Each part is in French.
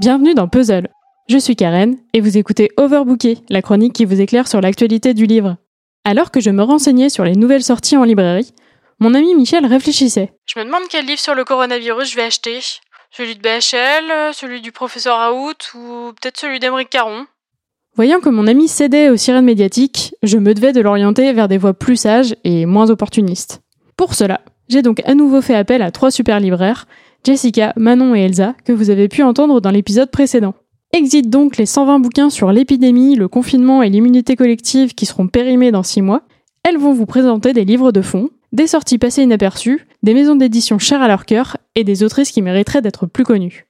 Bienvenue dans Puzzle. Je suis Karen et vous écoutez Overbooké, la chronique qui vous éclaire sur l'actualité du livre. Alors que je me renseignais sur les nouvelles sorties en librairie, mon ami Michel réfléchissait. Je me demande quel livre sur le coronavirus je vais acheter. Celui de BHL, celui du professeur Raoult ou peut-être celui d'Emeric Caron. Voyant que mon ami cédait aux sirènes médiatiques, je me devais de l'orienter vers des voies plus sages et moins opportunistes. Pour cela, j'ai donc à nouveau fait appel à trois super libraires, Jessica, Manon et Elsa, que vous avez pu entendre dans l'épisode précédent. Exit donc les 120 bouquins sur l'épidémie, le confinement et l'immunité collective qui seront périmés dans 6 mois. Elles vont vous présenter des livres de fond, des sorties passées inaperçues, des maisons d'édition chères à leur cœur et des autrices qui mériteraient d'être plus connues.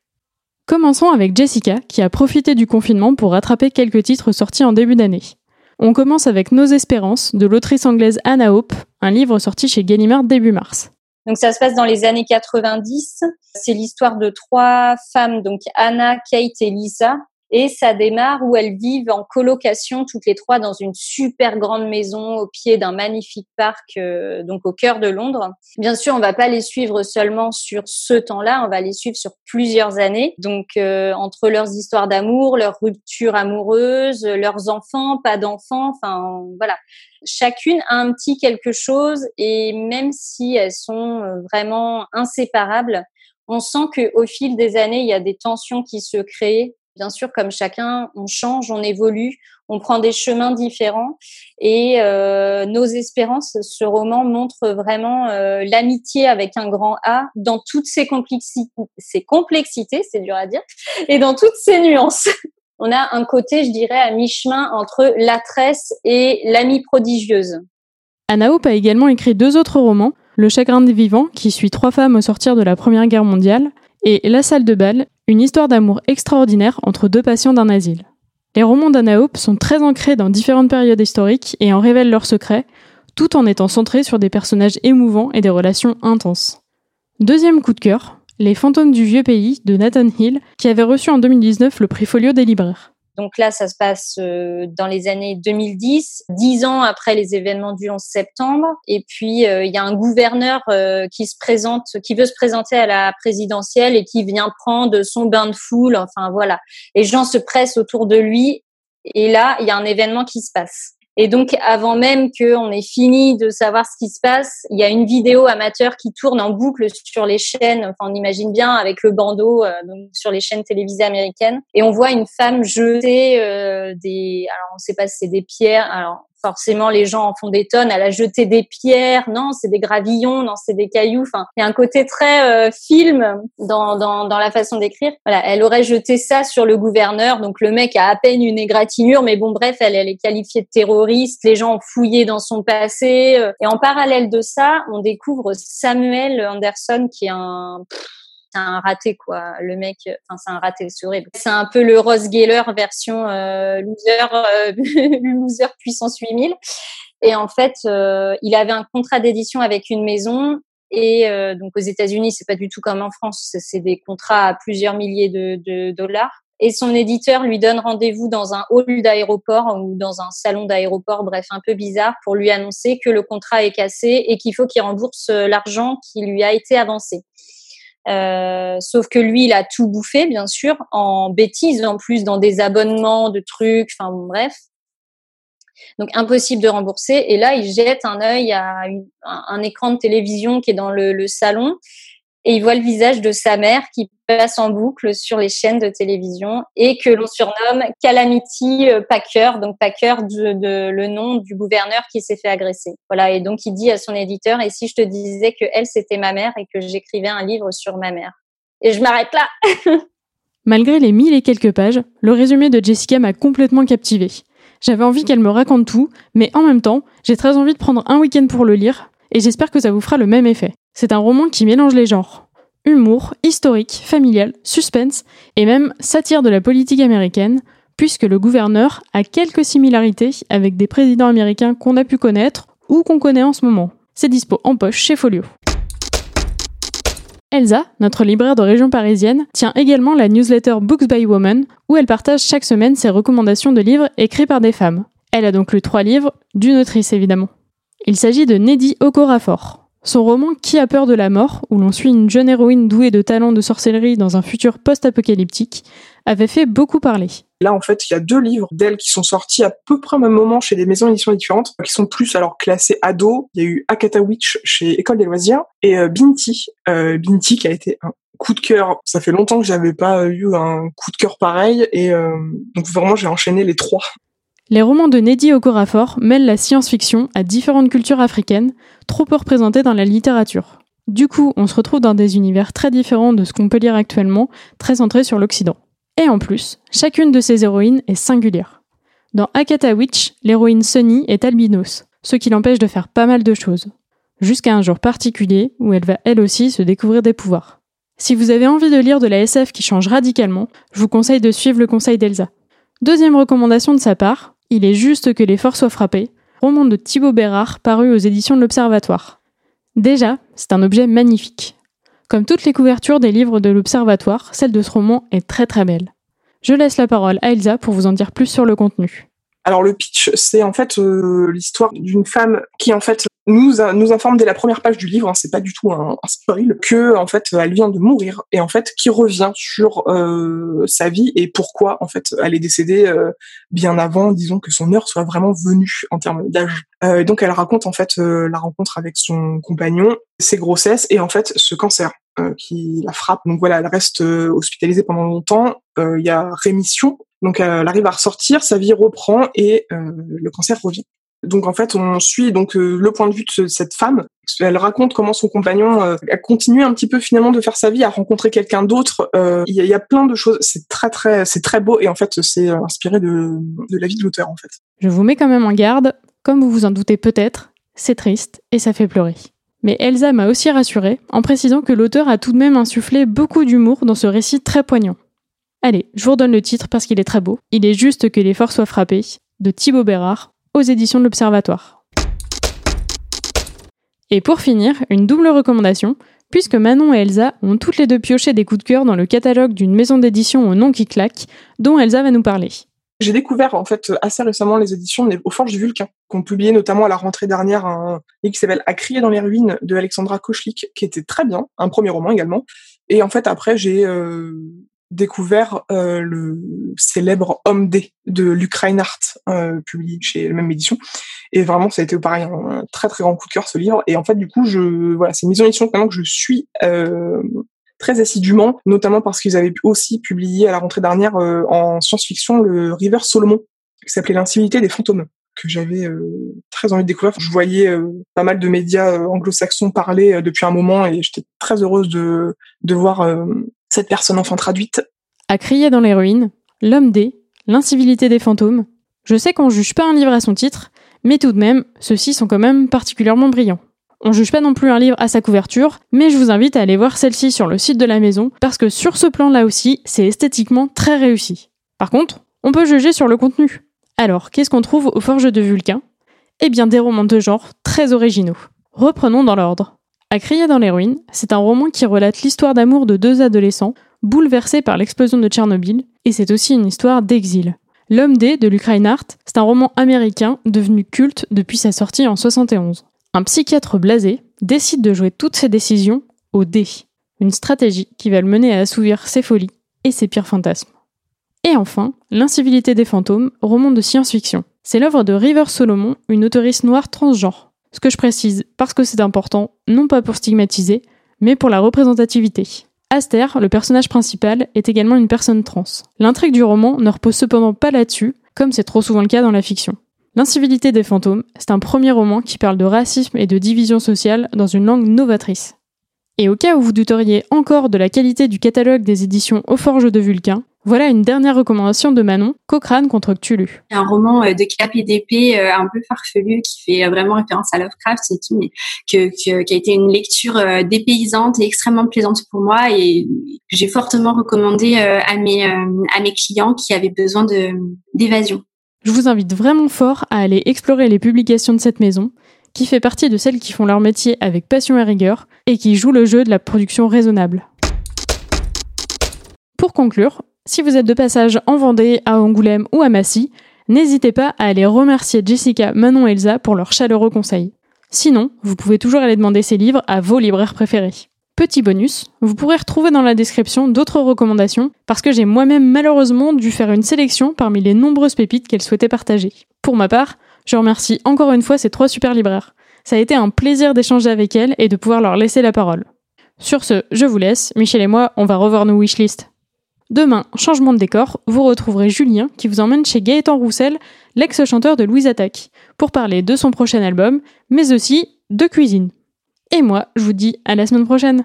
Commençons avec Jessica, qui a profité du confinement pour rattraper quelques titres sortis en début d'année. On commence avec Nos Espérances de l'autrice anglaise Anna Hope, un livre sorti chez Gallimard début mars. Donc ça se passe dans les années 90. C'est l'histoire de trois femmes, donc Anna, Kate et Lisa, et ça démarre où elles vivent en colocation toutes les trois dans une super grande maison au pied d'un magnifique parc, euh, donc au cœur de Londres. Bien sûr, on va pas les suivre seulement sur ce temps-là, on va les suivre sur plusieurs années. Donc euh, entre leurs histoires d'amour, leurs ruptures amoureuses, leurs enfants, pas d'enfants, enfin voilà. Chacune a un petit quelque chose et même si elles sont euh, vraiment inséparables, on sent que au fil des années, il y a des tensions qui se créent Bien sûr, comme chacun, on change, on évolue, on prend des chemins différents. Et euh, Nos Espérances, ce roman montre vraiment euh, l'amitié avec un grand A dans toutes ses complexités, c'est dur à dire, et dans toutes ses nuances. on a un côté, je dirais, à mi-chemin entre la tresse et l'amie prodigieuse. Anna Hope a également écrit deux autres romans, Le chagrin des vivants, qui suit trois femmes au sortir de la Première Guerre mondiale, et La salle de bal, une histoire d'amour extraordinaire entre deux patients d'un asile. Les romans d'Anna Hope sont très ancrés dans différentes périodes historiques et en révèlent leurs secrets, tout en étant centrés sur des personnages émouvants et des relations intenses. Deuxième coup de cœur, Les fantômes du vieux pays de Nathan Hill, qui avait reçu en 2019 le prix Folio des libraires. Donc là, ça se passe euh, dans les années 2010, dix ans après les événements du 11 septembre. Et puis, euh, il y a un gouverneur euh, qui se présente, qui veut se présenter à la présidentielle et qui vient prendre son bain de foule. Enfin, voilà. Les gens se pressent autour de lui. Et là, il y a un événement qui se passe. Et donc, avant même qu'on ait fini de savoir ce qui se passe, il y a une vidéo amateur qui tourne en boucle sur les chaînes. Enfin, on imagine bien avec le bandeau euh, donc sur les chaînes télévisées américaines. Et on voit une femme jeter euh, des. Alors, on sait pas si c'est des pierres. Alors, forcément les gens en font des tonnes. Elle a jeté des pierres, non, c'est des gravillons, non, c'est des cailloux. Enfin, il y a un côté très euh, film dans, dans, dans la façon d'écrire. Voilà, elle aurait jeté ça sur le gouverneur, donc le mec a à peine une égratignure, mais bon, bref, elle, elle est qualifiée de terroriste. Les gens ont fouillé dans son passé. Euh. Et en parallèle de ça, on découvre Samuel Anderson qui est un c'est un raté quoi. Le mec, enfin c'est un raté, c'est horrible. C'est un peu le Ross Geller version euh, loser, euh, loser puissance 8000. Et en fait, euh, il avait un contrat d'édition avec une maison. Et donc aux États-Unis, c'est pas du tout comme en France. C'est des contrats à plusieurs milliers de dollars. Et son éditeur lui donne rendez-vous dans un hall d'aéroport ou dans un salon d'aéroport, bref, un peu bizarre, pour lui annoncer que le contrat est cassé et qu'il faut qu'il rembourse l'argent qui lui a été avancé. Euh, sauf que lui, il a tout bouffé, bien sûr, en bêtises, en plus dans des abonnements de trucs, enfin bref. Donc impossible de rembourser. Et là, il jette un œil à un écran de télévision qui est dans le salon et il voit le visage de sa mère qui passe en boucle sur les chaînes de télévision et que l'on surnomme Calamity euh, Packer, donc Packer de, le nom du gouverneur qui s'est fait agresser. Voilà, et donc il dit à son éditeur et si je te disais que elle c'était ma mère et que j'écrivais un livre sur ma mère? Et je m'arrête là. Malgré les mille et quelques pages, le résumé de Jessica m'a complètement captivé. J'avais envie qu'elle me raconte tout, mais en même temps, j'ai très envie de prendre un week-end pour le lire, et j'espère que ça vous fera le même effet. C'est un roman qui mélange les genres. Humour, historique, familial, suspense et même satire de la politique américaine, puisque le gouverneur a quelques similarités avec des présidents américains qu'on a pu connaître ou qu'on connaît en ce moment. C'est dispo en poche chez Folio. Elsa, notre libraire de région parisienne, tient également la newsletter Books by Woman, où elle partage chaque semaine ses recommandations de livres écrits par des femmes. Elle a donc lu trois livres, d'une autrice évidemment. Il s'agit de Neddy Okorafor. Son roman Qui a peur de la mort, où l'on suit une jeune héroïne douée de talents de sorcellerie dans un futur post-apocalyptique, avait fait beaucoup parler. Là, en fait, il y a deux livres d'elle qui sont sortis à peu près au même moment chez des maisons d'édition différentes, qui sont plus alors classés ados. Il y a eu Akata Witch chez École des loisirs et euh, Binti, euh, Binti qui a été un coup de cœur. Ça fait longtemps que j'avais pas eu un coup de cœur pareil et euh, donc vraiment j'ai enchaîné les trois. Les romans de Neddy Okorafor mêlent la science-fiction à différentes cultures africaines, trop peu représentées dans la littérature. Du coup, on se retrouve dans des univers très différents de ce qu'on peut lire actuellement, très centrés sur l'Occident. Et en plus, chacune de ces héroïnes est singulière. Dans Akata Witch, l'héroïne Sunny est albinos, ce qui l'empêche de faire pas mal de choses. Jusqu'à un jour particulier où elle va elle aussi se découvrir des pouvoirs. Si vous avez envie de lire de la SF qui change radicalement, je vous conseille de suivre le conseil d'Elsa. Deuxième recommandation de sa part, il est juste que les forts soient frappés, roman de Thibaut Bérard paru aux éditions de l'Observatoire. Déjà, c'est un objet magnifique. Comme toutes les couvertures des livres de l'Observatoire, celle de ce roman est très très belle. Je laisse la parole à Elsa pour vous en dire plus sur le contenu. Alors le pitch, c'est en fait euh, l'histoire d'une femme qui en fait nous nous informe dès la première page du livre, hein, c'est pas du tout un, un, spoil, que en fait elle vient de mourir et en fait qui revient sur euh, sa vie et pourquoi en fait elle est décédée euh, bien avant, disons que son heure soit vraiment venue en termes d'âge. Euh, donc elle raconte en fait euh, la rencontre avec son compagnon, ses grossesses et en fait ce cancer. qui la frappe. Donc voilà, elle reste hospitalisée pendant longtemps. Il y a rémission donc elle arrive à ressortir, sa vie reprend et euh, le cancer revient. Donc en fait, on suit donc euh, le point de vue de cette femme. Elle raconte comment son compagnon euh, a continué un petit peu finalement de faire sa vie, a rencontré quelqu'un d'autre. Il y, a plein de choses. C'est très très c'est très beau et en fait c'est inspiré de, de la vie de l'auteur en fait. Je vous mets quand même en garde. Comme vous vous en doutez peut-être, c'est triste et ça fait pleurer. Mais Elsa m'a aussi rassurée en précisant que l'auteur a tout de même insufflé beaucoup d'humour dans ce récit très poignant. Allez, je vous redonne le titre parce qu'il est très beau. Il est juste que l'effort soit frappé, de Thibaut Bérard, aux éditions de l'Observatoire. Et pour finir, une double recommandation, puisque Manon et Elsa ont toutes les deux pioché des coups de cœur dans le catalogue d'une maison d'édition au nom qui claque, dont Elsa va nous parler. J'ai découvert en fait assez récemment les éditions aux Forges du Vulcain, qu'on publié notamment à la rentrée dernière un livre qui s'appelle À crier dans les ruines de Alexandra Kochlik, qui était très bien, un premier roman également. Et en fait après j'ai euh, découvert euh, le célèbre Homme D de Luc Reinhardt, euh, publié chez la même édition. Et vraiment, ça a été pareil un très très grand coup de cœur ce livre. Et en fait, du coup, je voilà, c'est une maison d'édition que je suis euh, très assidûment, notamment parce qu'ils avaient aussi publié à la rentrée dernière euh, en science-fiction le River Solomon, qui s'appelait L'incivilité des fantômes que j'avais euh, très envie de découvrir. Je voyais euh, pas mal de médias anglo-saxons parler depuis un moment et j'étais très heureuse de, de voir cette personne enfin traduite. À crier dans les ruines, L'homme D, L'incivilité des fantômes. Je sais qu'on juge pas un livre à son titre, mais tout de même, ceux-ci sont quand même particulièrement brillants. On juge pas non plus un livre à sa couverture, mais je vous invite à aller voir celle-ci sur le site de la maison, parce que sur ce plan-là aussi, c'est esthétiquement très réussi. Par contre, on peut juger sur le contenu. Alors, qu'est-ce qu'on trouve aux Forges de Vulcain? Eh bien, des romans de genre très originaux. Reprenons dans l'ordre. À crier dans les ruines, c'est un roman qui relate l'histoire d'amour de deux adolescents bouleversés par l'explosion de Tchernobyl, et c'est aussi une histoire d'exil. L'homme D de Luc Reinhardt, c'est un roman américain devenu culte depuis sa sortie en 71. Un psychiatre blasé décide de jouer toutes ses décisions au dé, une stratégie qui va le mener à assouvir ses folies et ses pires fantasmes. Et enfin, L'incivilité des fantômes, roman de science-fiction. C'est l'œuvre de River Solomon, une auteuriste noire transgenre. Ce que je précise parce que c'est important, non pas pour stigmatiser, mais pour la représentativité. Aster, le personnage principal, est également une personne trans. L'intrigue du roman ne repose cependant pas là-dessus, comme c'est trop souvent le cas dans la fiction. L'incivilité des fantômes, c'est un premier roman qui parle de racisme et de division sociale dans une langue novatrice. Et au cas où vous douteriez encore de la qualité du catalogue des éditions Aux Forges de Vulcain, voilà une dernière recommandation de Manon, Cochrane contre Cthulhu. Un roman euh, de KPDP euh, un peu farfelu qui fait euh, vraiment référence à Lovecraft et tout, mais que, qui a été une lecture dépaysante et extrêmement plaisante pour moi et que j'ai fortement recommandé à mes à mes clients qui avaient besoin de d'évasion. Je vous invite vraiment fort à aller explorer les publications de cette maison, qui fait partie de celles qui font leur métier avec passion et rigueur et qui jouent le jeu de la production raisonnable. Pour conclure, si vous êtes de passage en Vendée, à Angoulême ou à Massy, n'hésitez pas à aller remercier Jessica, Manon et Elsa pour leurs chaleureux conseils. Sinon, vous pouvez toujours aller demander ces livres à vos libraires préférés. Petit bonus, vous pourrez retrouver dans la description d'autres recommandations parce que j'ai moi-même malheureusement dû faire une sélection parmi les nombreuses pépites qu'elle souhaitait partager. Pour ma part, je remercie encore une fois ces trois super libraires. Ça a été un plaisir d'échanger avec elles et de pouvoir leur laisser la parole. Sur ce, je vous laisse, Michel et moi, on va revoir nos wishlists. Demain, changement de décor, vous retrouverez Julien qui vous emmène chez Gaëtan Roussel, l'ex-chanteur de Louise Attaque, pour parler de son prochain album, mais aussi de cuisine. Et moi, je vous dis à la semaine prochaine.